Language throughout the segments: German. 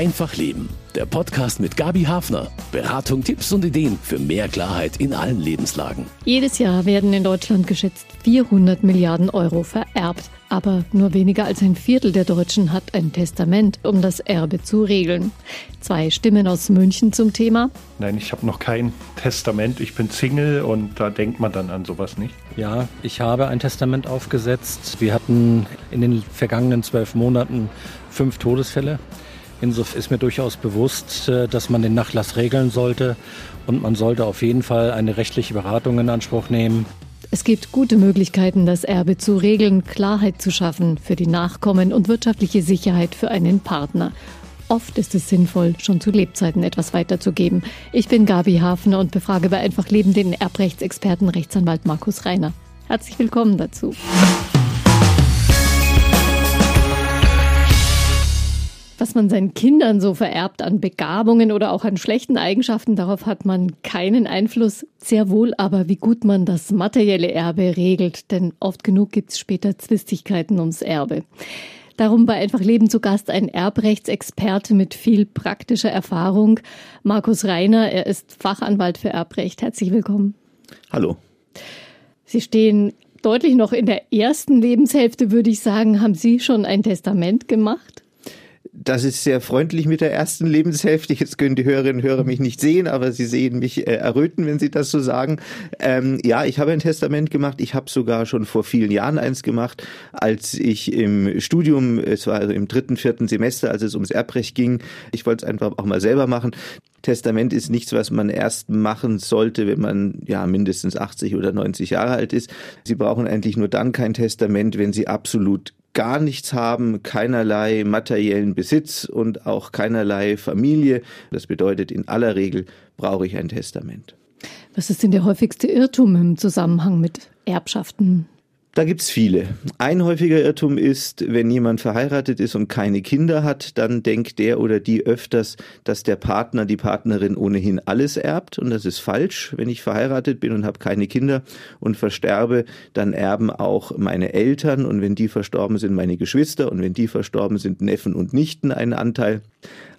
Einfach Leben. Der Podcast mit Gabi Hafner. Beratung, Tipps und Ideen für mehr Klarheit in allen Lebenslagen. Jedes Jahr werden in Deutschland geschätzt 400 Milliarden Euro vererbt. Aber nur weniger als ein Viertel der Deutschen hat ein Testament, um das Erbe zu regeln. Zwei Stimmen aus München zum Thema. Nein, ich habe noch kein Testament. Ich bin Single und da denkt man dann an sowas nicht. Ja, ich habe ein Testament aufgesetzt. Wir hatten in den vergangenen zwölf Monaten fünf Todesfälle. Insofern ist mir durchaus bewusst, äh, dass man den Nachlass regeln sollte und man sollte auf jeden Fall eine rechtliche Beratung in Anspruch nehmen. Es gibt gute Möglichkeiten, das Erbe zu regeln, Klarheit zu schaffen für die Nachkommen und wirtschaftliche Sicherheit für einen Partner. Oft ist es sinnvoll, schon zu Lebzeiten etwas weiterzugeben. Ich bin Gabi Hafner und befrage bei Einfach Leben den Erbrechtsexperten Rechtsanwalt Markus Reiner. Herzlich willkommen dazu. Was man seinen Kindern so vererbt an Begabungen oder auch an schlechten Eigenschaften, darauf hat man keinen Einfluss. Sehr wohl aber, wie gut man das materielle Erbe regelt, denn oft genug gibt es später Zwistigkeiten ums Erbe. Darum bei Einfach Leben zu Gast ein Erbrechtsexperte mit viel praktischer Erfahrung, Markus Reiner. Er ist Fachanwalt für Erbrecht. Herzlich willkommen. Hallo. Sie stehen deutlich noch in der ersten Lebenshälfte, würde ich sagen. Haben Sie schon ein Testament gemacht? Das ist sehr freundlich mit der ersten Lebenshälfte. Jetzt können die Hörerinnen und Hörer mich nicht sehen, aber sie sehen mich äh, erröten, wenn sie das so sagen. Ähm, ja, ich habe ein Testament gemacht. Ich habe sogar schon vor vielen Jahren eins gemacht, als ich im Studium, es war also im dritten, vierten Semester, als es ums Erbrecht ging. Ich wollte es einfach auch mal selber machen. Testament ist nichts, was man erst machen sollte, wenn man ja mindestens 80 oder 90 Jahre alt ist. Sie brauchen eigentlich nur dann kein Testament, wenn Sie absolut gar nichts haben, keinerlei materiellen Besitz und auch keinerlei Familie. Das bedeutet, in aller Regel brauche ich ein Testament. Was ist denn der häufigste Irrtum im Zusammenhang mit Erbschaften? Da gibt's viele. Ein häufiger Irrtum ist, wenn jemand verheiratet ist und keine Kinder hat, dann denkt der oder die öfters, dass der Partner, die Partnerin ohnehin alles erbt. Und das ist falsch. Wenn ich verheiratet bin und habe keine Kinder und versterbe, dann erben auch meine Eltern. Und wenn die verstorben sind, meine Geschwister. Und wenn die verstorben sind, Neffen und Nichten einen Anteil.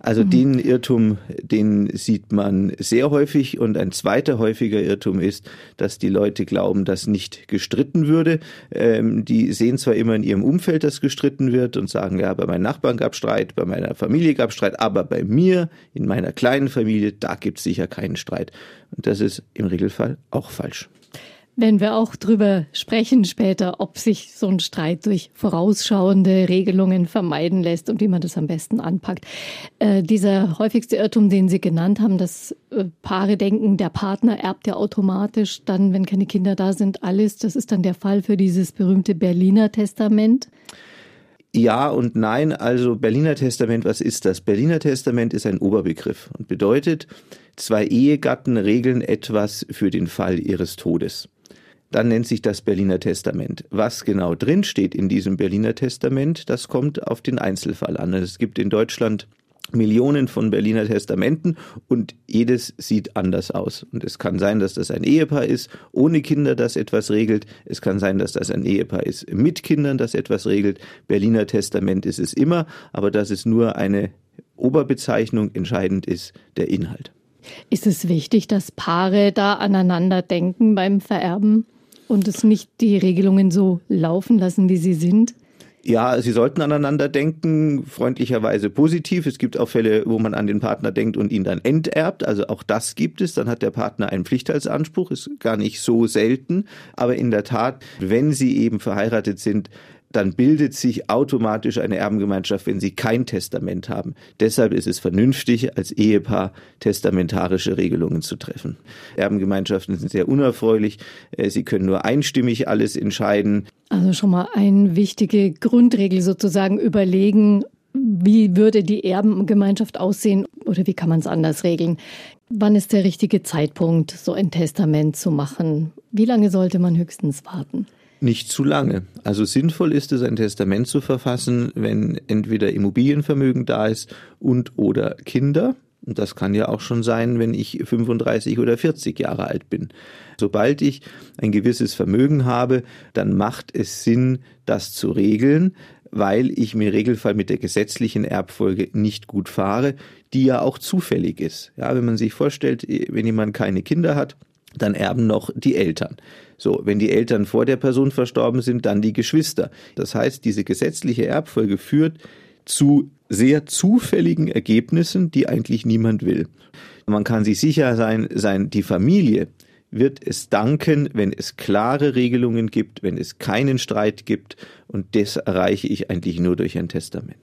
Also mhm. den Irrtum, den sieht man sehr häufig. Und ein zweiter häufiger Irrtum ist, dass die Leute glauben, dass nicht gestritten würde. Ähm, die sehen zwar immer in ihrem Umfeld, dass gestritten wird und sagen, ja, bei meinen Nachbarn gab Streit, bei meiner Familie gab Streit, aber bei mir, in meiner kleinen Familie, da gibt es sicher keinen Streit. Und das ist im Regelfall auch falsch wenn wir auch drüber sprechen später, ob sich so ein Streit durch vorausschauende Regelungen vermeiden lässt und wie man das am besten anpackt. Äh, dieser häufigste Irrtum, den Sie genannt haben, dass äh, Paare denken, der Partner erbt ja automatisch dann, wenn keine Kinder da sind, alles. Das ist dann der Fall für dieses berühmte Berliner Testament. Ja und nein. Also Berliner Testament, was ist das? Berliner Testament ist ein Oberbegriff und bedeutet, zwei Ehegatten regeln etwas für den Fall ihres Todes dann nennt sich das Berliner Testament. Was genau drinsteht in diesem Berliner Testament, das kommt auf den Einzelfall an. Es gibt in Deutschland Millionen von Berliner Testamenten und jedes sieht anders aus. Und es kann sein, dass das ein Ehepaar ist, ohne Kinder, das etwas regelt. Es kann sein, dass das ein Ehepaar ist, mit Kindern, das etwas regelt. Berliner Testament ist es immer, aber das ist nur eine Oberbezeichnung. Entscheidend ist der Inhalt. Ist es wichtig, dass Paare da aneinander denken beim Vererben? Und es nicht die Regelungen so laufen lassen, wie sie sind? Ja, sie sollten aneinander denken, freundlicherweise positiv. Es gibt auch Fälle, wo man an den Partner denkt und ihn dann enterbt. Also auch das gibt es. Dann hat der Partner einen Pflichtheitsanspruch. Ist gar nicht so selten. Aber in der Tat, wenn sie eben verheiratet sind, dann bildet sich automatisch eine Erbengemeinschaft, wenn sie kein Testament haben. Deshalb ist es vernünftig, als Ehepaar testamentarische Regelungen zu treffen. Erbengemeinschaften sind sehr unerfreulich. Äh, sie können nur einstimmig alles entscheiden. Also schon mal eine wichtige Grundregel sozusagen überlegen, wie würde die Erbengemeinschaft aussehen oder wie kann man es anders regeln? Wann ist der richtige Zeitpunkt, so ein Testament zu machen? Wie lange sollte man höchstens warten? Nicht zu lange. Also sinnvoll ist es, ein Testament zu verfassen, wenn entweder Immobilienvermögen da ist und oder Kinder. Und das kann ja auch schon sein, wenn ich 35 oder 40 Jahre alt bin. Sobald ich ein gewisses Vermögen habe, dann macht es Sinn, das zu regeln. weil ich im Regelfall mit der gesetzlichen Erbfolge nicht gut fahre, die ja auch zufällig ist. Ja, wenn man sich vorstellt, wenn jemand keine Kinder hat, dann erben noch die Eltern. So, wenn die Eltern vor der Person verstorben sind, dann die Geschwister. Das heißt, diese gesetzliche Erbfolge führt zu sehr zufälligen Ergebnissen, die eigentlich niemand will. Man kann sich sicher sein, sein, die Familie wird es danken, wenn es klare Regelungen gibt, wenn es keinen Streit gibt. Und das erreiche ich eigentlich nur durch ein Testament.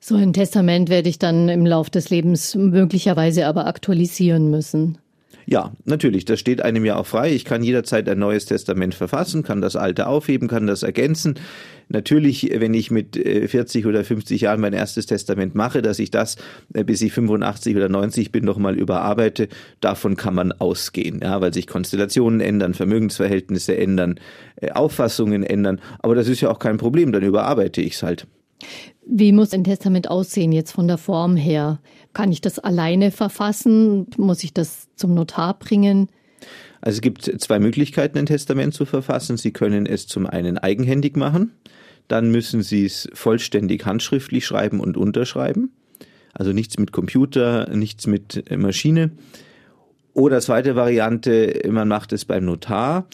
So ein Testament werde ich dann im Lauf des Lebens möglicherweise aber aktualisieren müssen. Ja, natürlich, das steht einem ja auch frei. Ich kann jederzeit ein neues Testament verfassen, kann das alte aufheben, kann das ergänzen. Natürlich, wenn ich mit 40 äh, oder 50 Jahren mein erstes Testament mache, dass ich das, äh, bis ich 85 oder 90 bin, nochmal überarbeite, davon kann man ausgehen, ja, weil sich Konstellationen ändern, Vermögensverhältnisse ändern, äh, Auffassungen ändern. Aber das ist ja auch kein Problem, dann überarbeite ich es halt. Wie muss ein Testament aussehen jetzt von der Form her? Kann ich das alleine verfassen? Muss ich das zum Notar bringen? Also es gibt zwei Möglichkeiten, ein Testament zu verfassen. Sie können es zum einen eigenhändig machen, dann müssen Sie es vollständig handschriftlich schreiben und unterschreiben. Also nichts mit Computer, nichts mit Maschine. Oder zweite Variante, man macht es beim Notar.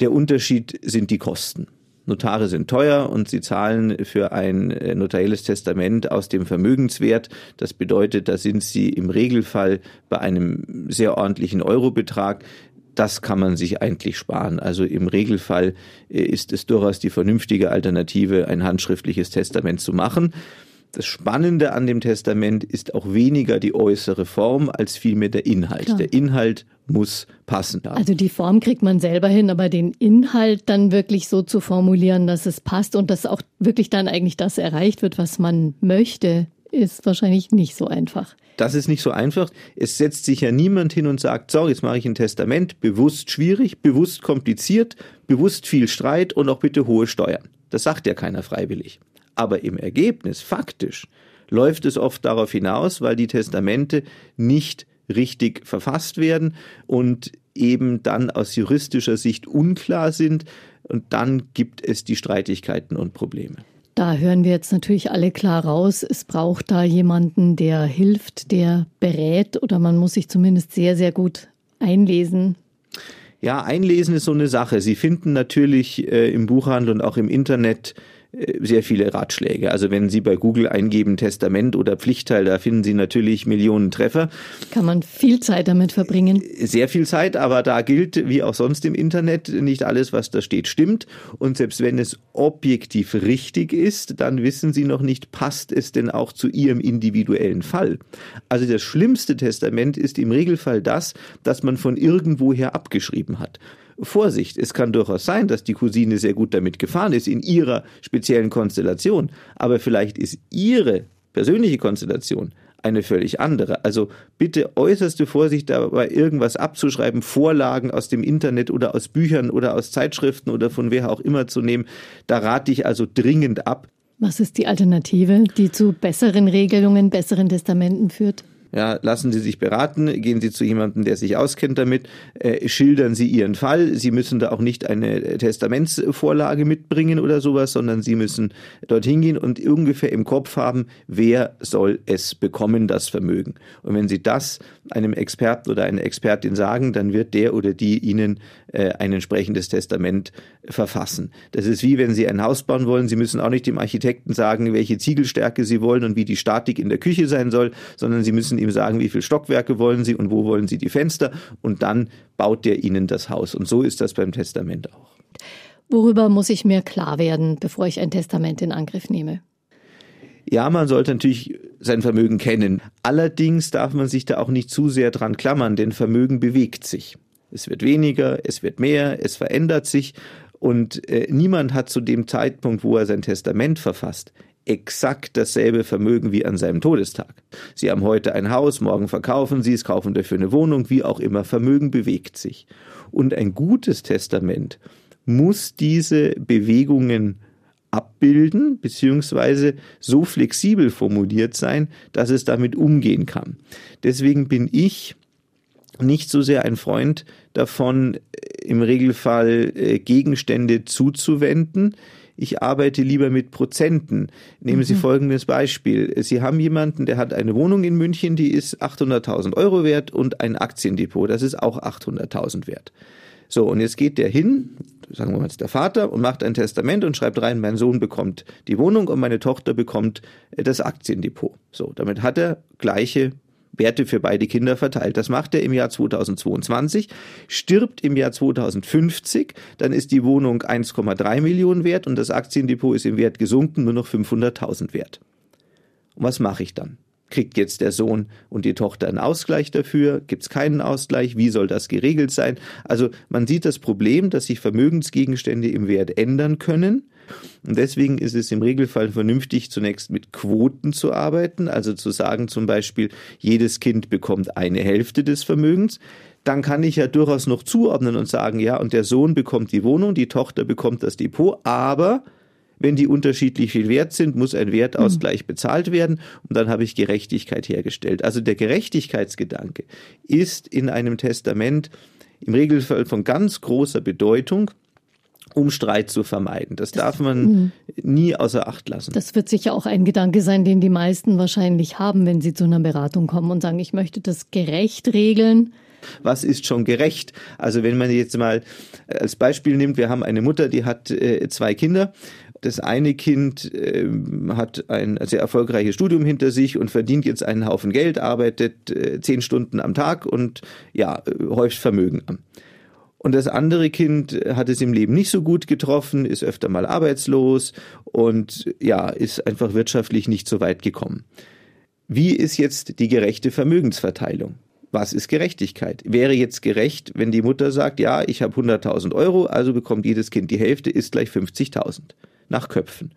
Der Unterschied sind die Kosten. Notare sind teuer und sie zahlen für ein äh, notarielles Testament aus dem Vermögenswert. Das bedeutet, da sind sie im Regelfall bei einem sehr ordentlichen Eurobetrag. Das kann man sich eigentlich sparen. Also im Regelfall äh, ist es durchaus die vernünftige Alternative, ein handschriftliches Testament zu machen. Das Spannende an dem Testament ist auch weniger die äußere Form als vielmehr der Inhalt. Klar. Der Inhalt muss passen. Also die Form kriegt man selber hin, aber den Inhalt dann wirklich so zu formulieren, dass es passt und dass auch wirklich dann eigentlich das erreicht wird, was man möchte, ist wahrscheinlich nicht so einfach. Das ist nicht so einfach. Es setzt sich ja niemand hin und sagt, so, jetzt mache ich ein Testament, bewusst schwierig, bewusst kompliziert, bewusst viel Streit und auch bitte hohe Steuern. Das sagt ja keiner freiwillig. Aber im Ergebnis, faktisch, läuft es oft darauf hinaus, weil die Testamente nicht richtig verfasst werden und eben dann aus juristischer Sicht unklar sind und dann gibt es die Streitigkeiten und Probleme. Da hören wir jetzt natürlich alle klar raus, es braucht da jemanden, der hilft, der berät oder man muss sich zumindest sehr, sehr gut einlesen. Ja, einlesen ist so eine Sache. Sie finden natürlich äh, im Buchhandel und auch im Internet sehr viele Ratschläge. Also wenn Sie bei Google eingeben Testament oder Pflichtteil, da finden Sie natürlich Millionen Treffer. Kann man viel Zeit damit verbringen? Sehr viel Zeit, aber da gilt, wie auch sonst im Internet, nicht alles, was da steht, stimmt. Und selbst wenn es objektiv richtig ist, dann wissen Sie noch nicht, passt es denn auch zu Ihrem individuellen Fall. Also das schlimmste Testament ist im Regelfall das, das man von irgendwoher abgeschrieben hat. Vorsicht, es kann durchaus sein, dass die Cousine sehr gut damit gefahren ist in ihrer speziellen Konstellation, aber vielleicht ist ihre persönliche Konstellation eine völlig andere. Also bitte äußerste Vorsicht dabei, irgendwas abzuschreiben, Vorlagen aus dem Internet oder aus Büchern oder aus Zeitschriften oder von wer auch immer zu nehmen. Da rate ich also dringend ab. Was ist die Alternative, die zu besseren Regelungen, besseren Testamenten führt? Ja, lassen Sie sich beraten, gehen Sie zu jemandem, der sich auskennt damit, äh, schildern Sie Ihren Fall. Sie müssen da auch nicht eine Testamentsvorlage mitbringen oder sowas, sondern Sie müssen dorthin gehen und ungefähr im Kopf haben, wer soll es bekommen, das Vermögen. Und wenn Sie das einem Experten oder einer Expertin sagen, dann wird der oder die Ihnen äh, ein entsprechendes Testament verfassen. Das ist wie wenn Sie ein Haus bauen wollen. Sie müssen auch nicht dem Architekten sagen, welche Ziegelstärke Sie wollen und wie die Statik in der Küche sein soll, sondern Sie müssen ihm sagen, wie viele Stockwerke wollen Sie und wo wollen Sie die Fenster und dann baut der Ihnen das Haus. Und so ist das beim Testament auch. Worüber muss ich mir klar werden, bevor ich ein Testament in Angriff nehme? Ja, man sollte natürlich sein Vermögen kennen. Allerdings darf man sich da auch nicht zu sehr dran klammern, denn Vermögen bewegt sich. Es wird weniger, es wird mehr, es verändert sich und äh, niemand hat zu dem Zeitpunkt, wo er sein Testament verfasst, exakt dasselbe Vermögen wie an seinem Todestag. Sie haben heute ein Haus, morgen verkaufen Sie es, kaufen dafür eine Wohnung, wie auch immer. Vermögen bewegt sich. Und ein gutes Testament muss diese Bewegungen abbilden, beziehungsweise so flexibel formuliert sein, dass es damit umgehen kann. Deswegen bin ich nicht so sehr ein Freund davon, im Regelfall äh, Gegenstände zuzuwenden, ich arbeite lieber mit Prozenten. Nehmen Sie mhm. folgendes Beispiel. Sie haben jemanden, der hat eine Wohnung in München, die ist 800.000 Euro wert und ein Aktiendepot, das ist auch 800.000 wert. So, und jetzt geht der hin, sagen wir mal jetzt der Vater, und macht ein Testament und schreibt rein, mein Sohn bekommt die Wohnung und meine Tochter bekommt das Aktiendepot. So, damit hat er gleiche Werte für beide Kinder verteilt. Das macht er im Jahr 2022, stirbt im Jahr 2050, dann ist die Wohnung 1,3 Millionen wert und das Aktiendepot ist im Wert gesunken, nur noch 500.000 wert. Und was mache ich dann? Kriegt jetzt der Sohn und die Tochter einen Ausgleich dafür? Gibt es keinen Ausgleich? Wie soll das geregelt sein? Also man sieht das Problem, dass sich Vermögensgegenstände im Wert ändern können und deswegen ist es im Regelfall vernünftig, zunächst mit Quoten zu arbeiten, also zu sagen zum Beispiel, jedes Kind bekommt eine Hälfte des Vermögens. Dann kann ich ja durchaus noch zuordnen und sagen, ja, und der Sohn bekommt die Wohnung, die Tochter bekommt das Depot, aber wenn die unterschiedlich viel wert sind, muss ein Wertausgleich bezahlt werden und dann habe ich Gerechtigkeit hergestellt. Also der Gerechtigkeitsgedanke ist in einem Testament im Regelfall von ganz großer Bedeutung um Streit zu vermeiden. Das, das darf man mh. nie außer Acht lassen. Das wird sicher auch ein Gedanke sein, den die meisten wahrscheinlich haben, wenn sie zu einer Beratung kommen und sagen, ich möchte das gerecht regeln. Was ist schon gerecht? Also wenn man jetzt mal als Beispiel nimmt, wir haben eine Mutter, die hat äh, zwei Kinder das eine Kind äh, hat ein sehr erfolgreiches Studium hinter sich und verdient jetzt einen Haufen Geld, arbeitet äh, zehn Stunden am Tag und ja, äh, häuft Vermögen an. Und das andere Kind hat es im Leben nicht so gut getroffen, ist öfter mal arbeitslos und ja, ist einfach wirtschaftlich nicht so weit gekommen. Wie ist jetzt die gerechte Vermögensverteilung? Was ist Gerechtigkeit? Wäre jetzt gerecht, wenn die Mutter sagt, ja, ich habe 100.000 Euro, also bekommt jedes Kind die Hälfte, ist gleich 50.000 nach Köpfen.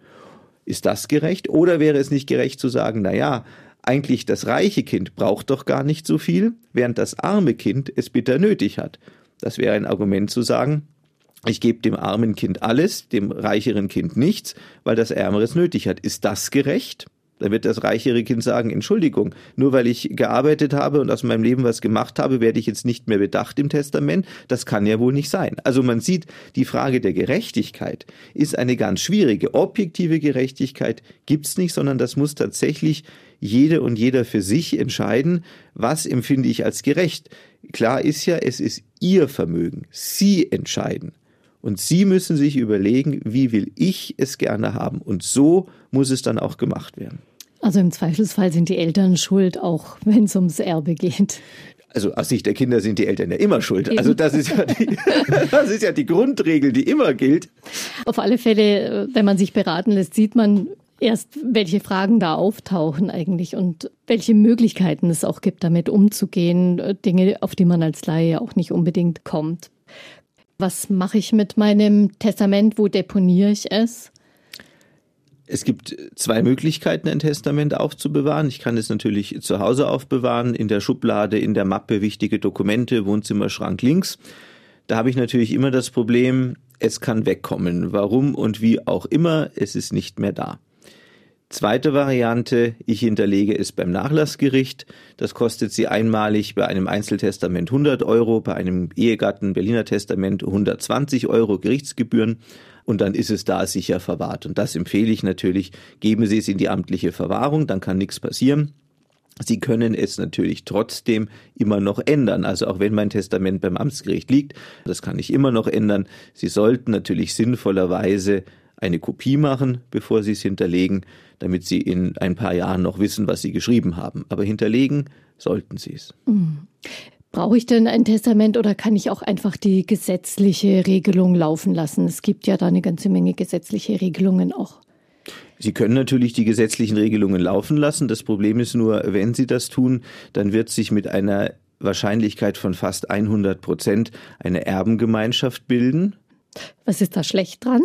Ist das gerecht? Oder wäre es nicht gerecht zu sagen, na ja, eigentlich das reiche Kind braucht doch gar nicht so viel, während das arme Kind es bitter nötig hat. Das wäre ein Argument zu sagen, ich gebe dem armen Kind alles, dem reicheren Kind nichts, weil das Ärmere es nötig hat. Ist das gerecht? Dann wird das reichere Kind sagen, Entschuldigung, nur weil ich gearbeitet habe und aus meinem Leben was gemacht habe, werde ich jetzt nicht mehr bedacht im Testament. Das kann ja wohl nicht sein. Also man sieht, die Frage der Gerechtigkeit ist eine ganz schwierige. Objektive Gerechtigkeit gibt's nicht, sondern das muss tatsächlich jede und jeder für sich entscheiden, was empfinde ich als gerecht. Klar ist ja, es ist Ihr Vermögen. Sie entscheiden. Und Sie müssen sich überlegen, wie will ich es gerne haben. Und so muss es dann auch gemacht werden. Also im Zweifelsfall sind die Eltern schuld, auch wenn es ums Erbe geht. Also aus Sicht der Kinder sind die Eltern ja immer schuld. Eben. Also das ist, ja die, das ist ja die Grundregel, die immer gilt. Auf alle Fälle, wenn man sich beraten lässt, sieht man, erst, welche Fragen da auftauchen eigentlich und welche Möglichkeiten es auch gibt, damit umzugehen. Dinge, auf die man als Laie auch nicht unbedingt kommt. Was mache ich mit meinem Testament? Wo deponiere ich es? Es gibt zwei Möglichkeiten, ein Testament aufzubewahren. Ich kann es natürlich zu Hause aufbewahren, in der Schublade, in der Mappe wichtige Dokumente, Wohnzimmerschrank links. Da habe ich natürlich immer das Problem, es kann wegkommen. Warum und wie auch immer, es ist nicht mehr da. Zweite Variante, ich hinterlege es beim Nachlassgericht. Das kostet Sie einmalig bei einem Einzeltestament 100 Euro, bei einem Ehegatten Berliner Testament 120 Euro Gerichtsgebühren und dann ist es da sicher verwahrt. Und das empfehle ich natürlich. Geben Sie es in die amtliche Verwahrung, dann kann nichts passieren. Sie können es natürlich trotzdem immer noch ändern. Also auch wenn mein Testament beim Amtsgericht liegt, das kann ich immer noch ändern. Sie sollten natürlich sinnvollerweise eine Kopie machen, bevor Sie es hinterlegen, damit Sie in ein paar Jahren noch wissen, was Sie geschrieben haben. Aber hinterlegen sollten Sie es. Mhm. Brauche ich denn ein Testament oder kann ich auch einfach die gesetzliche Regelung laufen lassen? Es gibt ja da eine ganze Menge gesetzliche Regelungen auch. Sie können natürlich die gesetzlichen Regelungen laufen lassen. Das Problem ist nur, wenn Sie das tun, dann wird sich mit einer Wahrscheinlichkeit von fast 100 Prozent eine Erbengemeinschaft bilden. Was ist da schlecht dran?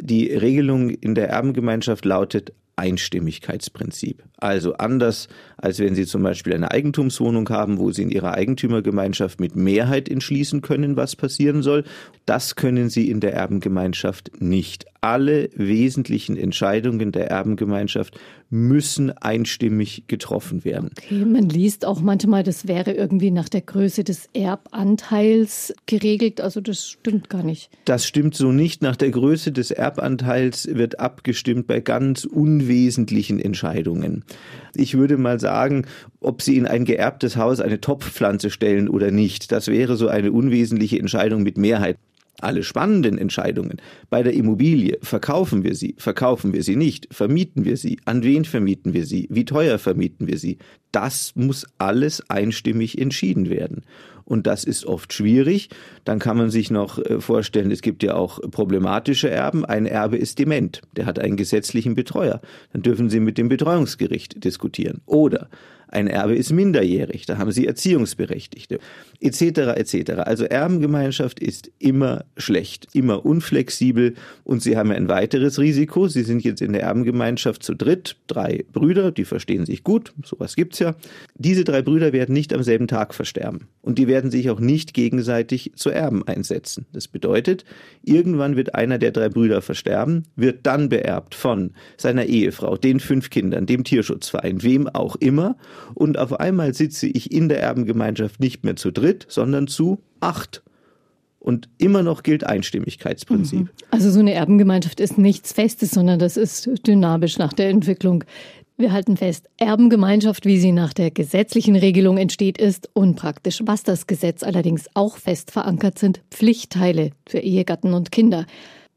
Die Regelung in der Erbengemeinschaft lautet Einstimmigkeitsprinzip. Also anders, als wenn Sie zum Beispiel eine Eigentumswohnung haben, wo Sie in Ihrer Eigentümergemeinschaft mit Mehrheit entschließen können, was passieren soll. Das können Sie in der Erbengemeinschaft nicht. Alle wesentlichen Entscheidungen der Erbengemeinschaft müssen einstimmig getroffen werden. Okay, man liest auch manchmal, das wäre irgendwie nach der Größe des Erbanteils geregelt. Also das stimmt gar nicht. Das stimmt so nicht. Nach der Größe des Erbanteils wird abgestimmt bei ganz unwesentlichen Entscheidungen. Ich würde mal sagen, ob Sie in ein geerbtes Haus eine Topfpflanze stellen oder nicht, das wäre so eine unwesentliche Entscheidung mit Mehrheit alle spannenden Entscheidungen bei der Immobilie, verkaufen wir sie, verkaufen wir sie nicht, vermieten wir sie, an wen vermieten wir sie, wie teuer vermieten wir sie, das muss alles einstimmig entschieden werden. Und das ist oft schwierig. Dann kann man sich noch äh, vorstellen, es gibt ja auch problematische Erben. Ein Erbe ist dement, der hat einen gesetzlichen Betreuer. Dann dürfen Sie mit dem Betreuungsgericht diskutieren. Oder ein Erbe ist minderjährig, da haben Sie Erziehungsberechtigte, etc. etc. Also Erbengemeinschaft ist immer schlecht, immer unflexibel und Sie haben ein weiteres Risiko. Sie sind jetzt in der Erbengemeinschaft zu dritt, drei Brüder, die verstehen sich gut, sowas gibt's ja. Diese drei Brüder werden nicht am selben Tag versterben und die werden sich auch nicht gegenseitig zu Erben einsetzen. Das bedeutet, irgendwann wird einer der drei Brüder versterben, wird dann beerbt von seiner Ehefrau, den fünf Kindern, dem Tierschutzverein, wem auch immer und auf einmal sitze ich in der Erbengemeinschaft nicht mehr zu dritt, sondern zu acht. Und immer noch gilt Einstimmigkeitsprinzip. Mhm. Also so eine Erbengemeinschaft ist nichts Festes, sondern das ist dynamisch nach der Entwicklung. Wir halten fest, Erbengemeinschaft, wie sie nach der gesetzlichen Regelung entsteht, ist unpraktisch. Was das Gesetz allerdings auch fest verankert sind, Pflichtteile für Ehegatten und Kinder.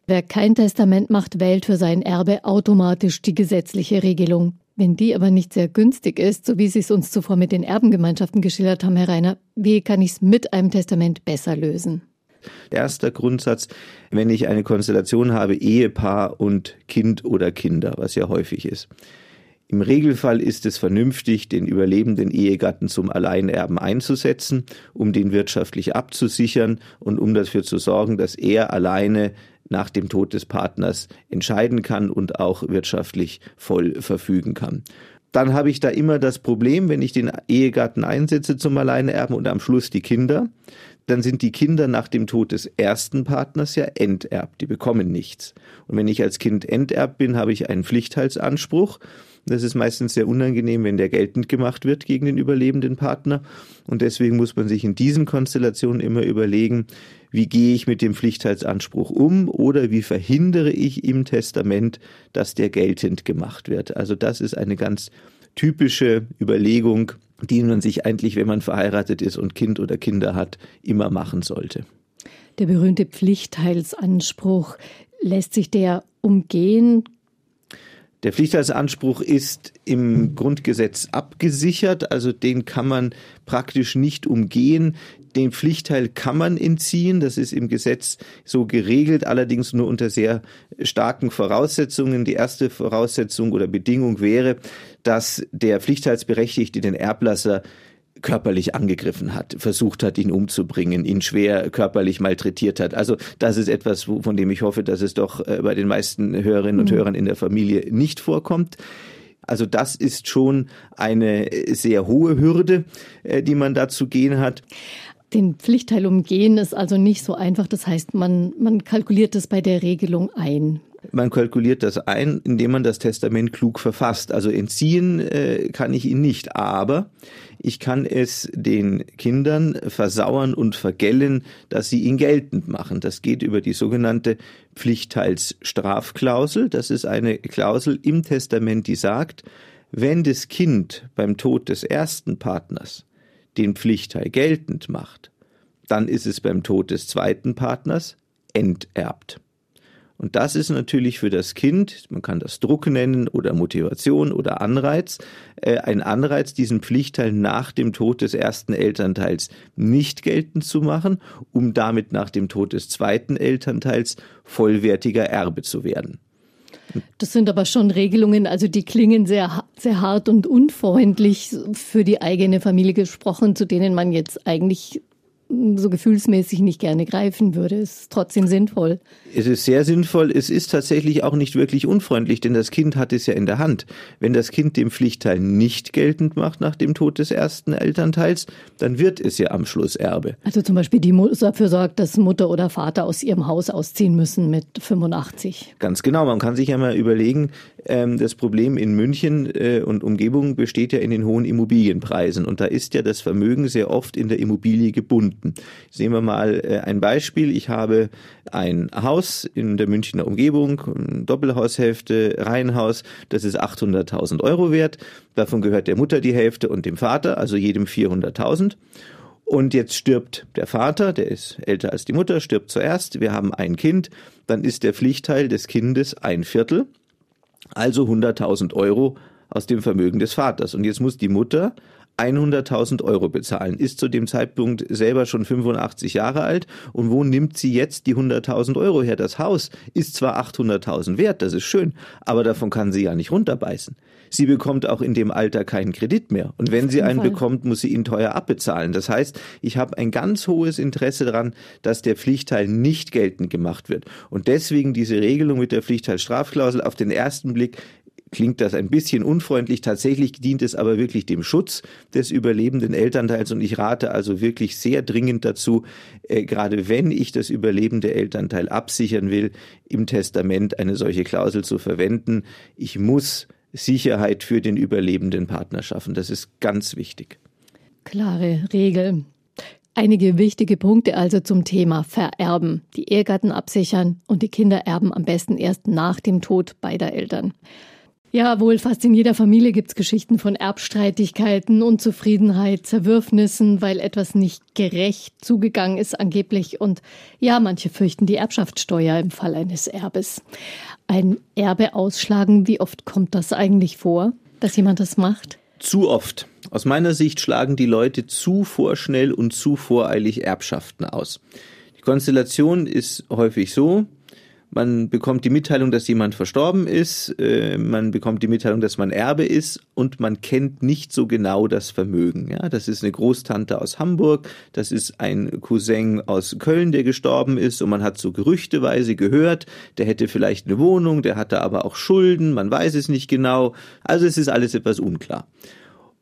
Wer kein Testament macht, wählt für sein Erbe automatisch die gesetzliche Regelung. Wenn die aber nicht sehr günstig ist, so wie Sie es uns zuvor mit den Erbengemeinschaften geschildert haben, Herr Reiner, wie kann ich es mit einem Testament besser lösen? Erster Grundsatz, wenn ich eine Konstellation habe, Ehepaar und Kind oder Kinder, was ja häufig ist. Im Regelfall ist es vernünftig, den überlebenden Ehegatten zum Alleinerben einzusetzen, um den wirtschaftlich abzusichern und um dafür zu sorgen, dass er alleine nach dem Tod des Partners entscheiden kann und auch wirtschaftlich voll verfügen kann. Dann habe ich da immer das Problem, wenn ich den Ehegatten einsetze zum Alleinerben und am Schluss die Kinder, dann sind die Kinder nach dem Tod des ersten Partners ja enterbt, die bekommen nichts. Und wenn ich als Kind enterbt bin, habe ich einen Pflichtteilsanspruch das ist meistens sehr unangenehm, wenn der geltend gemacht wird gegen den überlebenden Partner. Und deswegen muss man sich in diesen Konstellationen immer überlegen, wie gehe ich mit dem Pflichtteilsanspruch um oder wie verhindere ich im Testament, dass der geltend gemacht wird. Also das ist eine ganz typische Überlegung, die man sich eigentlich, wenn man verheiratet ist und Kind oder Kinder hat, immer machen sollte. Der berühmte Pflichtteilsanspruch, lässt sich der umgehen? Der Pflichtheitsanspruch ist im Grundgesetz abgesichert, also den kann man praktisch nicht umgehen. Den Pflichtteil kann man entziehen, das ist im Gesetz so geregelt, allerdings nur unter sehr starken Voraussetzungen. Die erste Voraussetzung oder Bedingung wäre, dass der Pflichtteilsberechtigte den Erblasser körperlich angegriffen hat, versucht hat, ihn umzubringen, ihn schwer körperlich malträtiert hat. Also das ist etwas, von dem ich hoffe, dass es doch äh, bei den meisten Hörerinnen und mhm. Hörern in der Familie nicht vorkommt. Also das ist schon eine sehr hohe Hürde, äh, die man da zu gehen hat. Den Pflichtteil umgehen ist also nicht so einfach. Das heißt, man, man kalkuliert das bei der Regelung ein. Man kalkuliert das ein, indem man das Testament klug verfasst. Also entziehen äh, kann ich ihn nicht, aber ich kann es den Kindern versauern und vergällen, dass sie ihn geltend machen. Das geht über die sogenannte Pflichtteilsstrafklausel. Das ist eine Klausel im Testament, die sagt, wenn das Kind beim Tod des ersten Partners den Pflichtteil geltend macht, dann ist es beim Tod des zweiten Partners enterbt. Und das ist natürlich für das Kind, man kann das Druck nennen oder Motivation oder Anreiz, äh, ein Anreiz, diesen Pflichtteil nach dem Tod des ersten Elternteils nicht geltend zu machen, um damit nach dem Tod des zweiten Elternteils vollwertiger Erbe zu werden. Das sind aber schon Regelungen, also die klingen sehr, sehr hart und unfreundlich für die eigene Familie gesprochen, zu denen man jetzt eigentlich so gefühlsmäßig nicht gerne greifen würde. Es ist trotzdem sinnvoll. Es ist sehr sinnvoll. Es ist tatsächlich auch nicht wirklich unfreundlich, denn das Kind hat es ja in der Hand. Wenn das Kind den Pflichtteil nicht geltend macht nach dem Tod des ersten Elternteils, dann wird es ja am Schluss Erbe. Also zum Beispiel die Mutter dafür sorgt, dass Mutter oder Vater aus ihrem Haus ausziehen müssen mit 85. Ganz genau. Man kann sich ja mal überlegen, ähm, das Problem in München äh, und Umgebung besteht ja in den hohen Immobilienpreisen. Und da ist ja das Vermögen sehr oft in der Immobilie gebunden. Sehen wir mal äh, ein Beispiel. Ich habe ein Haus in der Münchner Umgebung, Doppelhaushälfte, Reihenhaus, das ist 800.000 Euro wert. Davon gehört der Mutter die Hälfte und dem Vater, also jedem 400.000. Und jetzt stirbt der Vater, der ist älter als die Mutter, stirbt zuerst. Wir haben ein Kind, dann ist der Pflichtteil des Kindes ein Viertel also 100.000 Euro aus dem Vermögen des Vaters. Und jetzt muss die Mutter 100.000 Euro bezahlen, ist zu dem Zeitpunkt selber schon 85 Jahre alt. Und wo nimmt sie jetzt die 100.000 Euro her? Das Haus ist zwar 800.000 wert, das ist schön, aber davon kann sie ja nicht runterbeißen. Sie bekommt auch in dem Alter keinen Kredit mehr. Und wenn sie einen Fall. bekommt, muss sie ihn teuer abbezahlen. Das heißt, ich habe ein ganz hohes Interesse daran, dass der Pflichtteil nicht geltend gemacht wird. Und deswegen diese Regelung mit der Pflichtteilstrafklausel auf den ersten Blick klingt das ein bisschen unfreundlich. Tatsächlich dient es aber wirklich dem Schutz des überlebenden Elternteils und ich rate also wirklich sehr dringend dazu, äh, gerade wenn ich das überlebende Elternteil absichern will, im Testament eine solche Klausel zu verwenden. Ich muss Sicherheit für den überlebenden Partner schaffen. Das ist ganz wichtig. Klare Regel. Einige wichtige Punkte also zum Thema Vererben. Die Ehegatten absichern und die Kinder erben am besten erst nach dem Tod beider Eltern. Ja, wohl fast in jeder Familie gibt's Geschichten von Erbstreitigkeiten, Unzufriedenheit, Zerwürfnissen, weil etwas nicht gerecht zugegangen ist angeblich. Und ja, manche fürchten die Erbschaftssteuer im Fall eines Erbes. Ein Erbe ausschlagen, wie oft kommt das eigentlich vor, dass jemand das macht? Zu oft. Aus meiner Sicht schlagen die Leute zu vorschnell und zu voreilig Erbschaften aus. Die Konstellation ist häufig so, man bekommt die Mitteilung, dass jemand verstorben ist, äh, man bekommt die Mitteilung, dass man Erbe ist und man kennt nicht so genau das Vermögen. Ja, das ist eine Großtante aus Hamburg, das ist ein Cousin aus Köln, der gestorben ist und man hat so gerüchteweise gehört, der hätte vielleicht eine Wohnung, der hatte aber auch Schulden, man weiß es nicht genau. Also es ist alles etwas unklar.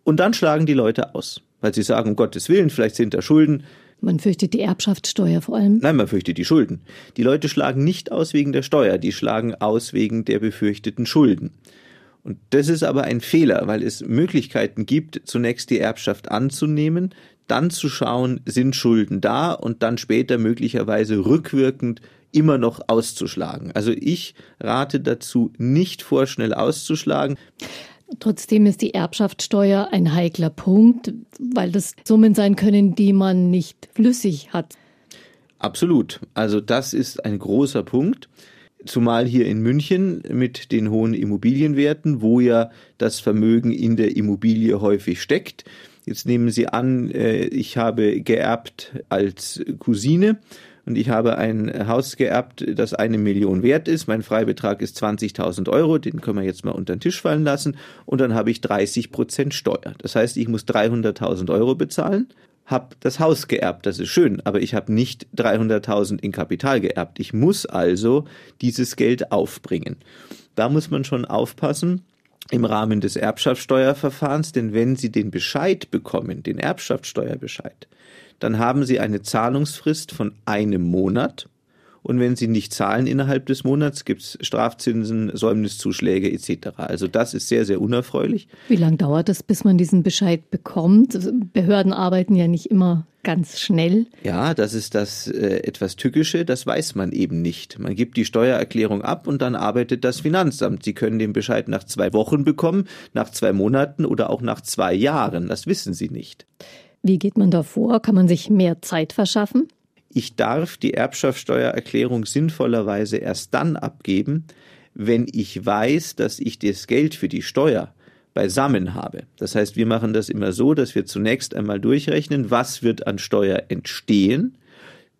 Und dann schlagen die Leute aus, weil sie sagen, um Gottes Willen, vielleicht sind da Schulden, man fürchtet die Erbschaftssteuer vor allem. Nein, man fürchtet die Schulden. Die Leute schlagen nicht aus wegen der Steuer, die schlagen aus wegen der befürchteten Schulden. Und das ist aber ein Fehler, weil es Möglichkeiten gibt, zunächst die Erbschaft anzunehmen, dann zu schauen, sind Schulden da und dann später möglicherweise rückwirkend immer noch auszuschlagen. Also ich rate dazu, nicht vorschnell auszuschlagen. Trotzdem ist die Erbschaftssteuer ein heikler Punkt, weil das Summen sein können, die man nicht flüssig hat. Absolut. Also das ist ein großer Punkt. Zumal hier in München mit den hohen Immobilienwerten, wo ja das Vermögen in der Immobilie häufig steckt. Jetzt nehmen Sie an, äh, ich habe geerbt als Cousine und ich habe ein Haus geerbt, das eine Million wert ist. Mein Freibetrag ist 20.000 Euro, den können wir jetzt mal unter den Tisch fallen lassen. Und dann habe ich 30 Prozent Steuer. Das heißt, ich muss 300.000 Euro bezahlen habe das Haus geerbt, das ist schön, aber ich habe nicht 300.000 in Kapital geerbt. Ich muss also dieses Geld aufbringen. Da muss man schon aufpassen im Rahmen des Erbschaftssteuerverfahrens, denn wenn Sie den Bescheid bekommen, den Erbschaftssteuerbescheid, dann haben Sie eine Zahlungsfrist von einem Monat. Und wenn Sie nicht zahlen innerhalb des Monats, gibt es Strafzinsen, Säumniszuschläge etc. Also das ist sehr, sehr unerfreulich. Wie lange dauert es, bis man diesen Bescheid bekommt? Behörden arbeiten ja nicht immer ganz schnell. Ja, das ist das äh, etwas Tückische, das weiß man eben nicht. Man gibt die Steuererklärung ab und dann arbeitet das Finanzamt. Sie können den Bescheid nach zwei Wochen bekommen, nach zwei Monaten oder auch nach zwei Jahren. Das wissen Sie nicht. Wie geht man da vor? Kann man sich mehr Zeit verschaffen? Ich darf die Erbschaftssteuererklärung sinnvollerweise erst dann abgeben, wenn ich weiß, dass ich das Geld für die Steuer beisammen habe. Das heißt, wir machen das immer so, dass wir zunächst einmal durchrechnen, was wird an Steuer entstehen.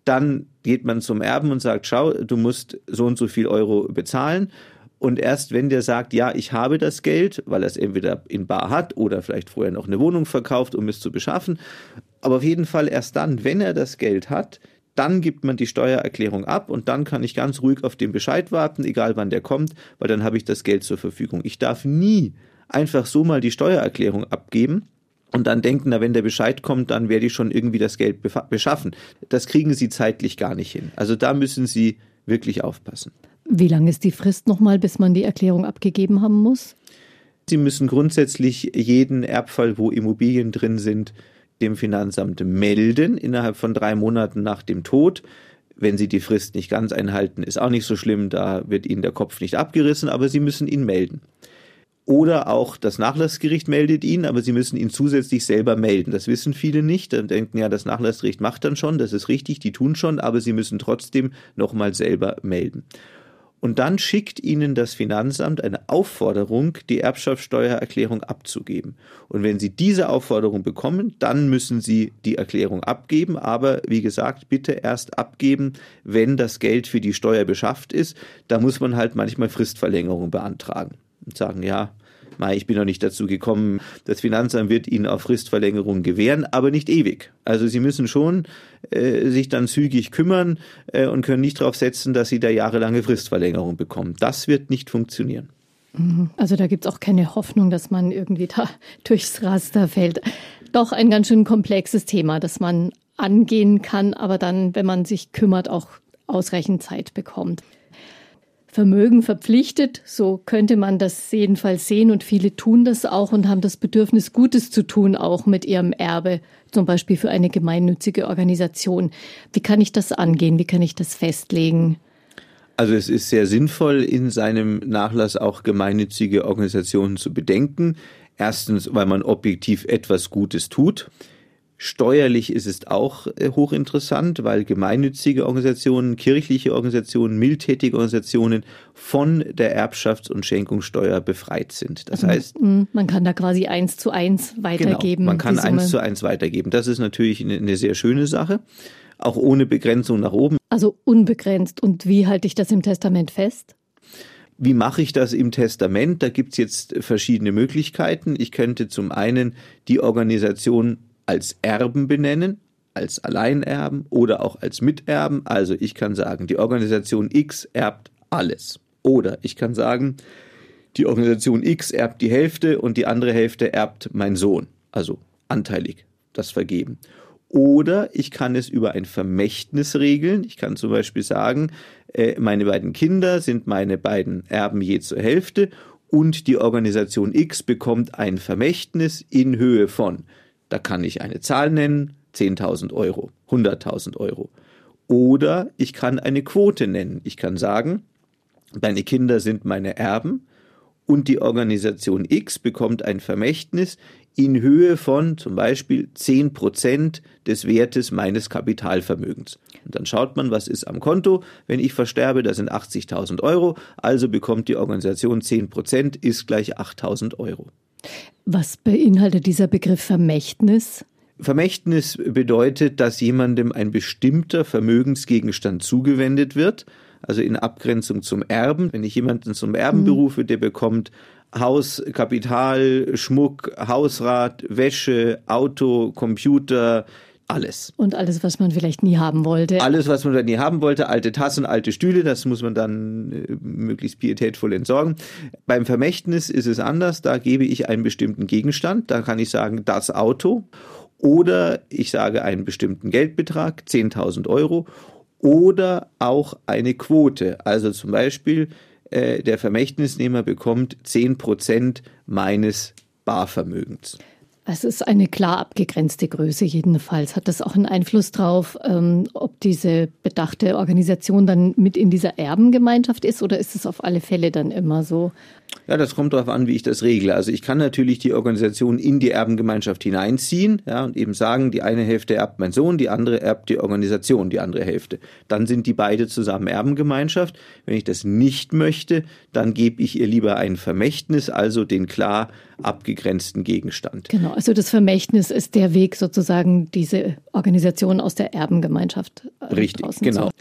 Dann geht man zum Erben und sagt, schau, du musst so und so viel Euro bezahlen. Und erst wenn der sagt, ja, ich habe das Geld, weil er es entweder in Bar hat oder vielleicht vorher noch eine Wohnung verkauft, um es zu beschaffen, Aber auf jeden Fall erst dann, wenn er das Geld hat, dann gibt man die Steuererklärung ab und dann kann ich ganz ruhig auf den Bescheid warten, egal wann der kommt, weil dann habe ich das Geld zur Verfügung. Ich darf nie einfach so mal die Steuererklärung abgeben und dann denken, na, wenn der Bescheid kommt, dann werde ich schon irgendwie das Geld beschaffen. Das kriegen Sie zeitlich gar nicht hin. Also da müssen Sie wirklich aufpassen. Wie lange ist die Frist nochmal, bis man die Erklärung abgegeben haben muss? Sie müssen grundsätzlich jeden Erbfall, wo Immobilien drin sind, dem Finanzamt melden innerhalb von drei Monaten nach dem Tod. Wenn Sie die Frist nicht ganz einhalten, ist auch nicht so schlimm, da wird Ihnen der Kopf nicht abgerissen, aber Sie müssen ihn melden. Oder auch das Nachlassgericht meldet ihn, aber Sie müssen ihn zusätzlich selber melden. Das wissen viele nicht. Dann denken ja, das Nachlassgericht macht dann schon, das ist richtig, die tun schon, aber Sie müssen trotzdem nochmal selber melden. Und dann schickt Ihnen das Finanzamt eine Aufforderung, die Erbschaftssteuererklärung abzugeben. Und wenn Sie diese Aufforderung bekommen, dann müssen Sie die Erklärung abgeben. Aber wie gesagt, bitte erst abgeben, wenn das Geld für die Steuer beschafft ist. Da muss man halt manchmal Fristverlängerung beantragen und sagen, ja, ich bin noch nicht dazu gekommen. Das Finanzamt wird Ihnen auch Fristverlängerung gewähren, aber nicht ewig. Also Sie müssen schon äh, sich dann zügig kümmern äh, und können nicht darauf setzen, dass Sie da jahrelange Fristverlängerung bekommen. Das wird nicht funktionieren. Mhm. Also da gibt es auch keine Hoffnung, dass man irgendwie da durchs Raster fällt. Doch ein ganz schön komplexes Thema, das man angehen kann, aber dann, wenn man sich kümmert, auch ausreichend Zeit bekommt. Vermögen verpflichtet, so könnte man das jedenfalls sehen und viele tun das auch und haben das Bedürfnis, Gutes zu tun, auch mit ihrem Erbe, zum Beispiel für eine gemeinnützige Organisation. Wie kann ich das angehen? Wie kann ich das festlegen? Also es ist sehr sinnvoll, in seinem Nachlass auch gemeinnützige Organisationen zu bedenken. Erstens, weil man objektiv etwas Gutes tut. Steuerlich ist es auch äh, hochinteressant, weil gemeinnützige Organisationen, kirchliche Organisationen, mildtätige Organisationen von der Erbschafts- und Schenkungssteuer befreit sind. Das also, heißt, man kann da quasi eins zu eins weitergeben. Genau, man kann eins zu eins weitergeben. Das ist natürlich eine, eine sehr schöne Sache, auch ohne Begrenzung nach oben. Also unbegrenzt. Und wie halte ich das im Testament fest? Wie mache ich das im Testament? Da gibt es jetzt verschiedene Möglichkeiten. Ich könnte zum einen die Organisation als Erben benennen, als Alleinerben oder auch als Miterben. Also ich kann sagen, die Organisation X erbt alles. Oder ich kann sagen, die Organisation X erbt die Hälfte und die andere Hälfte erbt mein Sohn. Also anteilig das vergeben. Oder ich kann es über ein Vermächtnis regeln. Ich kann zum Beispiel sagen, äh, meine beiden Kinder sind meine beiden Erben je zur Hälfte und die Organisation X bekommt ein Vermächtnis in Höhe von da kann ich eine Zahl nennen, 10.000 Euro, 100.000 Euro. Oder ich kann eine Quote nennen. Ich kann sagen, deine Kinder sind meine Erben und die Organisation X bekommt ein Vermächtnis in Höhe von zum Beispiel 10 Prozent des Wertes meines Kapitalvermögens. Und dann schaut man, was ist am Konto. Wenn ich versterbe, das sind 80.000 Euro. Also bekommt die Organisation 10 Prozent, ist gleich 8.000 Euro. Was beinhaltet dieser Begriff Vermächtnis? Vermächtnis bedeutet, dass jemandem ein bestimmter Vermögensgegenstand zugewendet wird, also in Abgrenzung zum Erben. Wenn ich jemanden zum Erben mhm. berufe, der bekommt Haus, Kapital, Schmuck, Hausrat, Wäsche, Auto, Computer, alles. Und alles, was man vielleicht nie haben wollte. Alles, was man nie haben wollte, alte Tassen, alte Stühle, das muss man dann äh, möglichst pietätvoll entsorgen. Beim Vermächtnis ist es anders, da gebe ich einen bestimmten Gegenstand, da kann ich sagen, das Auto oder ich sage einen bestimmten Geldbetrag, 10.000 Euro oder auch eine Quote, also zum Beispiel äh, der Vermächtnisnehmer bekommt 10 Prozent meines Barvermögens. Es ist eine klar abgegrenzte Größe jedenfalls. Hat das auch einen Einfluss darauf, ähm, ob diese bedachte Organisation dann mit in dieser Erbengemeinschaft ist oder ist es auf alle Fälle dann immer so? Ja, das kommt darauf an, wie ich das regle. Also ich kann natürlich die Organisation in die Erbengemeinschaft hineinziehen ja, und eben sagen, die eine Hälfte erbt mein Sohn, die andere erbt die Organisation, die andere Hälfte. Dann sind die beide zusammen Erbengemeinschaft. Wenn ich das nicht möchte, dann gebe ich ihr lieber ein Vermächtnis, also den klar abgegrenzten Gegenstand. Genau, also das Vermächtnis ist der Weg sozusagen, diese Organisation aus der Erbengemeinschaft äh, Richtig, genau. Zu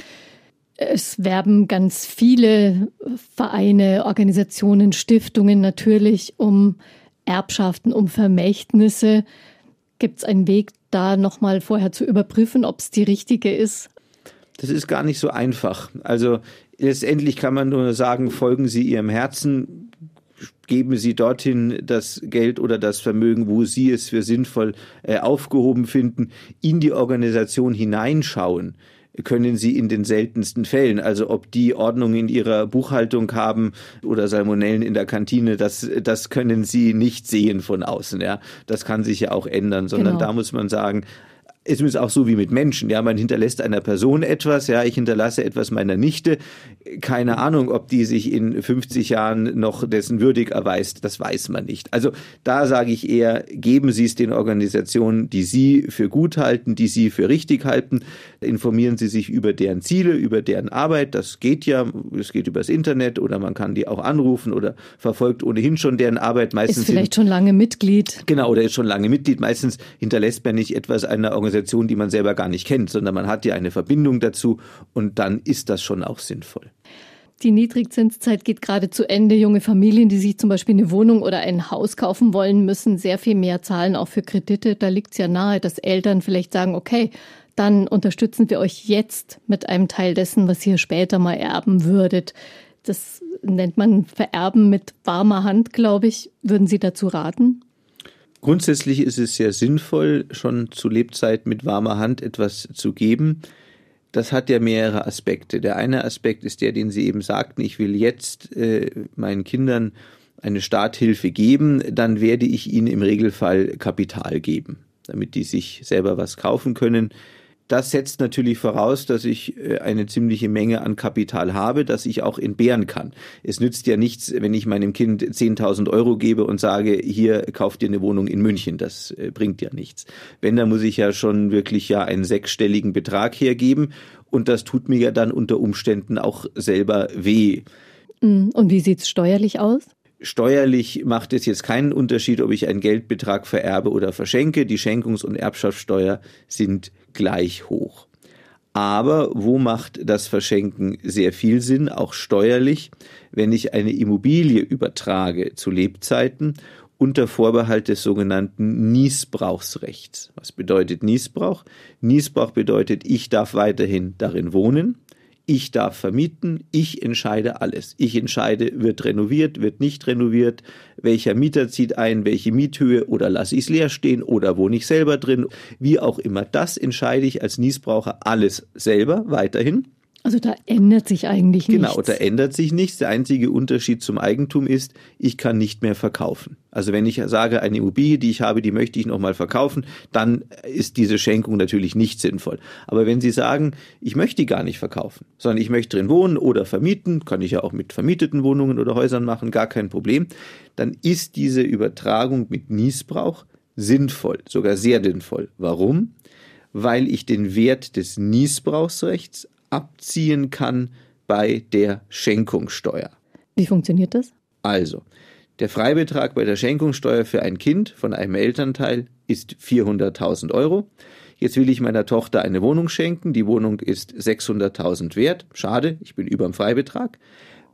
es werben ganz viele Vereine, Organisationen, Stiftungen natürlich um Erbschaften, um Vermächtnisse. Gibt es einen Weg, da nochmal vorher zu überprüfen, ob es die richtige ist? Das ist gar nicht so einfach. Also letztendlich kann man nur sagen, folgen Sie Ihrem Herzen, geben Sie dorthin das Geld oder das Vermögen, wo Sie es für sinnvoll äh, aufgehoben finden, in die Organisation hineinschauen können sie in den seltensten Fällen. Also ob die Ordnung in ihrer Buchhaltung haben oder Salmonellen in der Kantine, das, das können sie nicht sehen von außen. Ja, das kann sich ja auch ändern, sondern genau. da muss man sagen, es ist auch so wie mit Menschen. Ja, man hinterlässt einer Person etwas. Ja, ich hinterlasse etwas meiner Nichte. Keine Ahnung, ob die sich in 50 Jahren noch dessen würdig erweist. Das weiß man nicht. Also da sage ich eher, geben Sie es den Organisationen, die Sie für gut halten, die Sie für richtig halten. Informieren Sie sich über deren Ziele, über deren Arbeit. Das geht ja. Es geht übers Internet oder man kann die auch anrufen oder verfolgt ohnehin schon deren Arbeit. Meistens ist vielleicht sind, schon lange Mitglied. Genau, oder ist schon lange Mitglied. Meistens hinterlässt man nicht etwas einer Organisation Organisation, die man selber gar nicht kennt, sondern man hat ja eine Verbindung dazu und dann ist das schon auch sinnvoll. Die Niedrigzinszeit geht gerade zu Ende. Junge Familien, die sich zum Beispiel eine Wohnung oder ein Haus kaufen wollen, müssen sehr viel mehr zahlen, auch für Kredite. Da liegt es ja nahe, dass Eltern vielleicht sagen, okay, dann unterstützen wir euch jetzt mit einem Teil dessen, was ihr später mal erben würdet. Das nennt man Vererben mit warmer Hand, glaube ich. Würden Sie dazu raten? Grundsätzlich ist es sehr sinnvoll, schon zu Lebzeit mit warmer Hand etwas zu geben. Das hat ja mehrere Aspekte. Der eine Aspekt ist der, den Sie eben sagten, ich will jetzt äh, meinen Kindern eine Starthilfe geben, dann werde ich ihnen im Regelfall Kapital geben, damit die sich selber was kaufen können. Das setzt natürlich voraus, dass ich äh, eine ziemliche Menge an Kapital habe, das ich auch entbehren kann. Es nützt ja nichts, wenn ich meinem Kind 10.000 Euro gebe und sage, hier kauft ihr eine Wohnung in München. Das äh, bringt ja nichts. Wenn, dann muss ich ja schon wirklich ja einen sechsstelligen Betrag hergeben und das tut mir ja dann unter Umständen auch selber weh. Mm, und wie sieht's steuerlich aus? Steuerlich macht es jetzt keinen Unterschied, ob ich einen Geldbetrag vererbe oder verschenke. Die Schenkungs- und Erbschaftssteuer sind gleich hoch. Aber wo macht das Verschenken sehr viel Sinn, auch steuerlich, wenn ich eine Immobilie übertrage zu Lebzeiten unter Vorbehalt des sogenannten Niesbrauchsrechts. Was bedeutet Niesbrauch? Niesbrauch bedeutet, ich darf weiterhin darin wohnen, ich darf vermieten, ich entscheide alles. Ich entscheide, wird renoviert, wird nicht renoviert, welcher Mieter zieht ein, welche Miethöhe oder lasse ich es leer stehen oder wohne ich selber drin, wie auch immer. Das entscheide ich als Niesbraucher alles selber weiterhin. Also da ändert sich eigentlich genau, nichts. Genau, da ändert sich nichts. Der einzige Unterschied zum Eigentum ist, ich kann nicht mehr verkaufen. Also wenn ich sage, eine Immobilie, die ich habe, die möchte ich nochmal verkaufen, dann ist diese Schenkung natürlich nicht sinnvoll. Aber wenn Sie sagen, ich möchte die gar nicht verkaufen, sondern ich möchte drin wohnen oder vermieten, kann ich ja auch mit vermieteten Wohnungen oder Häusern machen, gar kein Problem, dann ist diese Übertragung mit Niesbrauch sinnvoll, sogar sehr sinnvoll. Warum? Weil ich den Wert des Niesbrauchsrechts abziehen kann bei der Schenkungssteuer. Wie funktioniert das? Also, der Freibetrag bei der Schenkungssteuer für ein Kind von einem Elternteil ist 400.000 Euro. Jetzt will ich meiner Tochter eine Wohnung schenken. Die Wohnung ist 600.000 wert. Schade, ich bin über dem Freibetrag.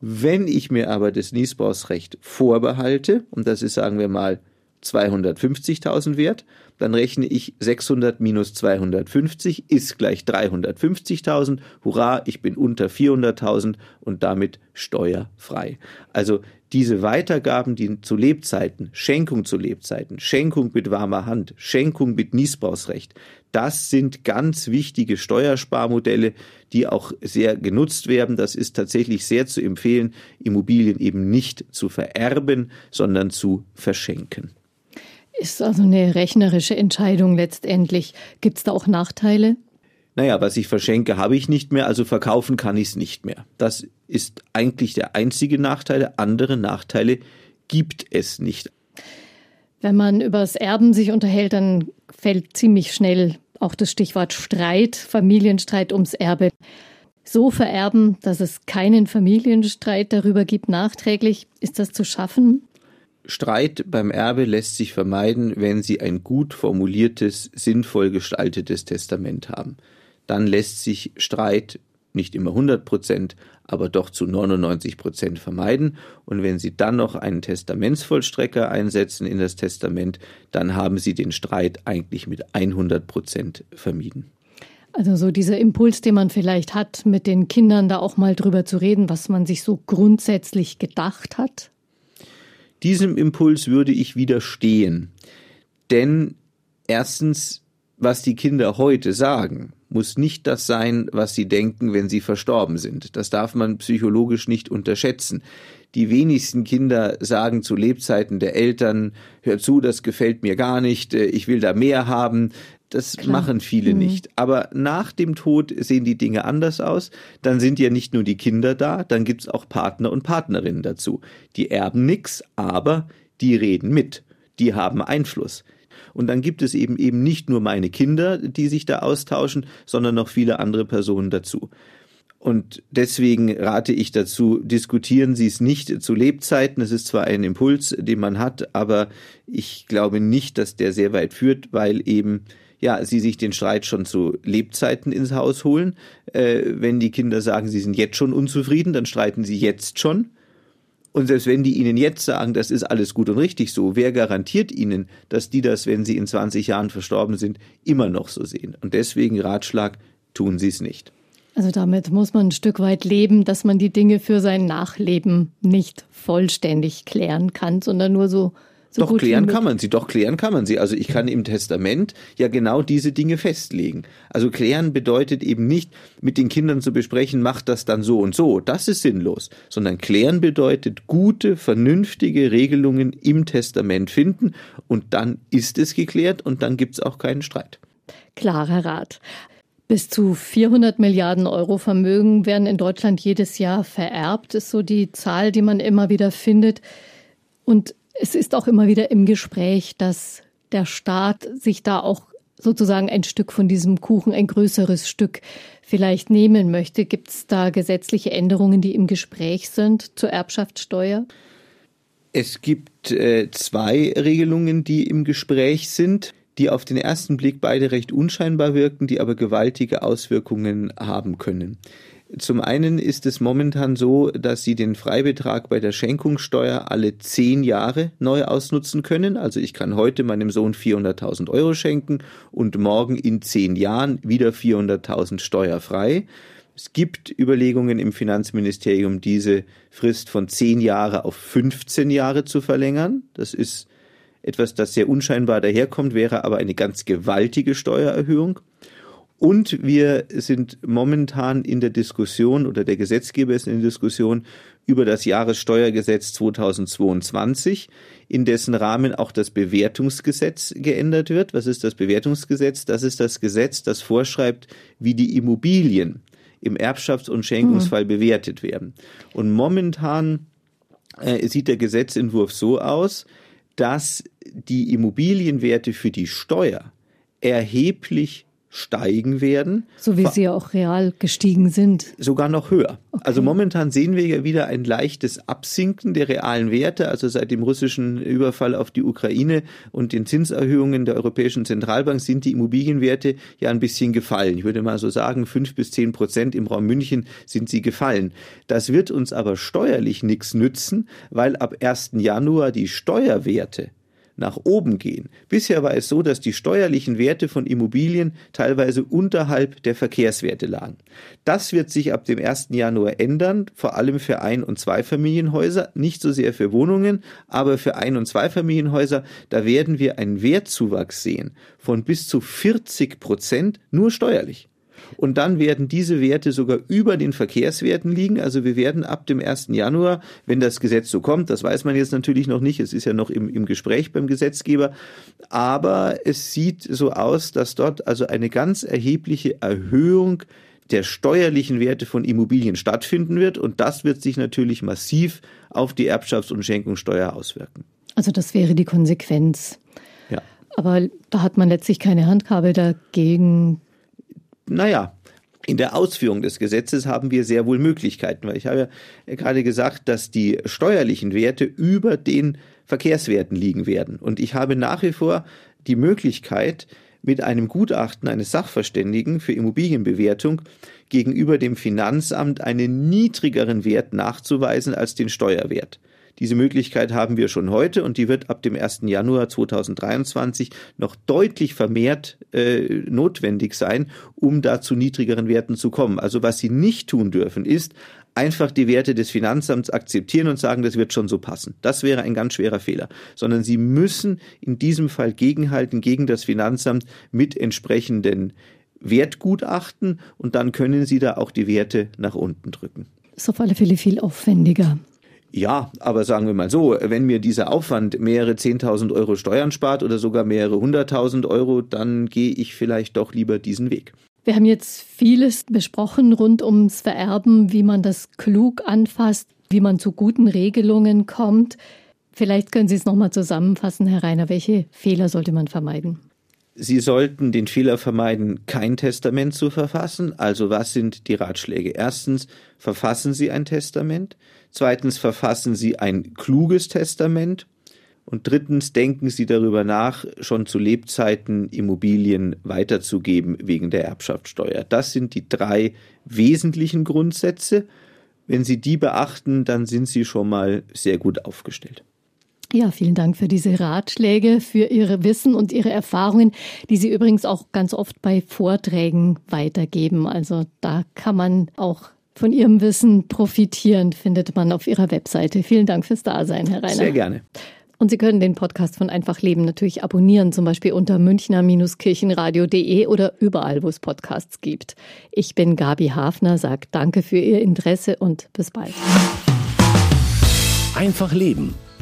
Wenn ich mir aber das Niesbrauchsrecht vorbehalte, und das ist, sagen wir mal, 250.000 wert, dann rechne ich 600 minus 250 ist gleich 350.000. Hurra, ich bin unter 400.000 und damit steuerfrei. Also diese Weitergaben, die zu Lebzeiten, Schenkung zu Lebzeiten, Schenkung mit warmer Hand, Schenkung mit Niesbrauchsrecht, das sind ganz wichtige Steuersparmodelle, die auch sehr genutzt werden. Das ist tatsächlich sehr zu empfehlen, Immobilien eben nicht zu vererben, sondern zu verschenken. Ist also eine rechnerische Entscheidung letztendlich. Gibt es da auch Nachteile? Naja, was ich verschenke, habe ich nicht mehr, also verkaufen kann ich es nicht mehr. Das ist eigentlich der einzige Nachteil. Andere Nachteile gibt es nicht. Wenn man über das Erben sich unterhält, dann fällt ziemlich schnell auch das Stichwort Streit, Familienstreit ums Erbe. So vererben, dass es keinen Familienstreit darüber gibt, nachträglich, ist das zu schaffen? Streit beim Erbe lässt sich vermeiden, wenn Sie ein gut formuliertes, sinnvoll gestaltetes Testament haben. Dann lässt sich Streit nicht immer 100 Prozent, aber doch zu 99 Prozent vermeiden. Und wenn Sie dann noch einen Testamentsvollstrecker einsetzen in das Testament, dann haben Sie den Streit eigentlich mit 100 Prozent vermieden. Also so dieser Impuls, den man vielleicht hat, mit den Kindern da auch mal drüber zu reden, was man sich so grundsätzlich gedacht hat? Diesem Impuls würde ich widerstehen. Denn erstens, was die Kinder heute sagen, muss nicht das sein, was sie denken, wenn sie verstorben sind. Das darf man psychologisch nicht unterschätzen. Die wenigsten Kinder sagen zu Lebzeiten der Eltern, hör zu, das gefällt mir gar nicht, äh, ich will da mehr haben. Das Klar. machen viele mhm. nicht. Aber nach dem Tod sehen die Dinge anders aus. Dann sind ja nicht nur die Kinder da, dann gibt's auch Partner und Partnerinnen dazu. Die erben nix, aber die reden mit. Die haben Einfluss. Und dann gibt es eben eben nicht nur meine Kinder, die sich da austauschen, sondern noch viele andere Personen dazu. Und deswegen rate ich dazu, diskutieren Sie es nicht zu Lebzeiten. Es ist zwar ein Impuls, den man hat, aber ich glaube nicht, dass der sehr weit führt, weil eben ja, sie sich den Streit schon zu Lebzeiten ins Haus holen. Äh, wenn die Kinder sagen, sie sind jetzt schon unzufrieden, dann streiten sie jetzt schon. Und selbst wenn die Ihnen jetzt sagen, das ist alles gut und richtig so, wer garantiert Ihnen, dass die das, wenn sie in 20 Jahren verstorben sind, immer noch so sehen? Und deswegen Ratschlag, tun Sie es nicht. Also damit muss man ein Stück weit leben, dass man die Dinge für sein Nachleben nicht vollständig klären kann, sondern nur so so doch klären kann man sie, doch klären kann man sie. Also ich kann im Testament ja genau diese Dinge festlegen. Also klären bedeutet eben nicht, mit den Kindern zu besprechen, macht das dann so und so. Das ist sinnlos. Sondern klären bedeutet gute, vernünftige Regelungen im Testament finden und dann ist es geklärt und dann gibt es auch keinen Streit. Klarer Rat. Bis zu 400 Milliarden Euro Vermögen werden in Deutschland jedes Jahr vererbt, ist so die Zahl, die man immer wieder findet. Und es ist auch immer wieder im Gespräch, dass der Staat sich da auch sozusagen ein Stück von diesem Kuchen, ein größeres Stück vielleicht nehmen möchte. Gibt es da gesetzliche Änderungen, die im Gespräch sind zur Erbschaftssteuer? Es gibt äh, zwei Regelungen, die im Gespräch sind, die auf den ersten Blick beide recht unscheinbar wirken, die aber gewaltige Auswirkungen haben können. Zum einen ist es momentan so, dass Sie den Freibetrag bei der Schenkungssteuer alle zehn Jahre neu ausnutzen können. Also ich kann heute meinem Sohn 400.000 Euro schenken und morgen in zehn Jahren wieder 400.000 steuerfrei. Es gibt Überlegungen im Finanzministerium, diese Frist von zehn Jahre auf 15 Jahre zu verlängern. Das ist etwas, das sehr unscheinbar daherkommt, wäre aber eine ganz gewaltige Steuererhöhung. Und wir sind momentan in der Diskussion oder der Gesetzgeber ist in der Diskussion über das Jahressteuergesetz 2022, in dessen Rahmen auch das Bewertungsgesetz geändert wird. Was ist das Bewertungsgesetz? Das ist das Gesetz, das vorschreibt, wie die Immobilien im Erbschafts- und Schenkungsfall mhm. bewertet werden. Und momentan äh, sieht der Gesetzentwurf so aus, dass die Immobilienwerte für die Steuer erheblich steigen werden. So wie sie ja auch real gestiegen sind. Sogar noch höher. Okay. Also momentan sehen wir ja wieder ein leichtes Absinken der realen Werte. Also seit dem russischen Überfall auf die Ukraine und den Zinserhöhungen der Europäischen Zentralbank sind die Immobilienwerte ja ein bisschen gefallen. Ich würde mal so sagen, fünf bis zehn Prozent im Raum München sind sie gefallen. Das wird uns aber steuerlich nichts nützen, weil ab 1. Januar die Steuerwerte nach oben gehen. Bisher war es so, dass die steuerlichen Werte von Immobilien teilweise unterhalb der Verkehrswerte lagen. Das wird sich ab dem 1. Januar ändern, vor allem für Ein- und Zweifamilienhäuser, nicht so sehr für Wohnungen, aber für Ein- und Zweifamilienhäuser, da werden wir einen Wertzuwachs sehen von bis zu 40 Prozent nur steuerlich. Und dann werden diese Werte sogar über den Verkehrswerten liegen. Also wir werden ab dem 1. Januar, wenn das Gesetz so kommt, das weiß man jetzt natürlich noch nicht, es ist ja noch im, im Gespräch beim Gesetzgeber, aber es sieht so aus, dass dort also eine ganz erhebliche Erhöhung der steuerlichen Werte von Immobilien stattfinden wird und das wird sich natürlich massiv auf die Erbschafts- und Schenkungssteuer auswirken. Also das wäre die Konsequenz. Ja. Aber da hat man letztlich keine Handhabe dagegen naja, in der Ausführung des Gesetzes haben wir sehr wohl Möglichkeiten, weil ich habe ja gerade gesagt, dass die steuerlichen Werte über den Verkehrswerten liegen werden. Und ich habe nach wie vor die Möglichkeit, mit einem Gutachten eines Sachverständigen für Immobilienbewertung gegenüber dem Finanzamt einen niedrigeren Wert nachzuweisen als den Steuerwert. Diese Möglichkeit haben wir schon heute und die wird ab dem 1. Januar 2023 noch deutlich vermehrt äh, notwendig sein, um da zu niedrigeren Werten zu kommen. Also was Sie nicht tun dürfen, ist einfach die Werte des Finanzamts akzeptieren und sagen, das wird schon so passen. Das wäre ein ganz schwerer Fehler. Sondern Sie müssen in diesem Fall gegenhalten gegen das Finanzamt mit entsprechenden Wertgutachten und dann können Sie da auch die Werte nach unten drücken. Ist auf alle Fälle viel aufwendiger. Ja, aber sagen wir mal so, wenn mir dieser Aufwand mehrere 10.000 Euro Steuern spart oder sogar mehrere hunderttausend Euro, dann gehe ich vielleicht doch lieber diesen Weg. Wir haben jetzt vieles besprochen rund ums Vererben, wie man das klug anfasst, wie man zu guten Regelungen kommt. Vielleicht können Sie es nochmal zusammenfassen, Herr Reiner. Welche Fehler sollte man vermeiden? Sie sollten den Fehler vermeiden, kein Testament zu verfassen. Also was sind die Ratschläge? Erstens, verfassen Sie ein Testament. Zweitens, verfassen Sie ein kluges Testament. Und drittens, denken Sie darüber nach, schon zu Lebzeiten Immobilien weiterzugeben wegen der Erbschaftssteuer. Das sind die drei wesentlichen Grundsätze. Wenn Sie die beachten, dann sind Sie schon mal sehr gut aufgestellt. Ja, vielen Dank für diese Ratschläge, für Ihre Wissen und Ihre Erfahrungen, die Sie übrigens auch ganz oft bei Vorträgen weitergeben. Also da kann man auch von Ihrem Wissen profitieren, findet man auf Ihrer Webseite. Vielen Dank fürs Dasein, Herr Reiner. Sehr gerne. Und Sie können den Podcast von Einfach Leben natürlich abonnieren, zum Beispiel unter münchner-kirchenradio.de oder überall, wo es Podcasts gibt. Ich bin Gabi Hafner, sage danke für Ihr Interesse und bis bald. Einfach Leben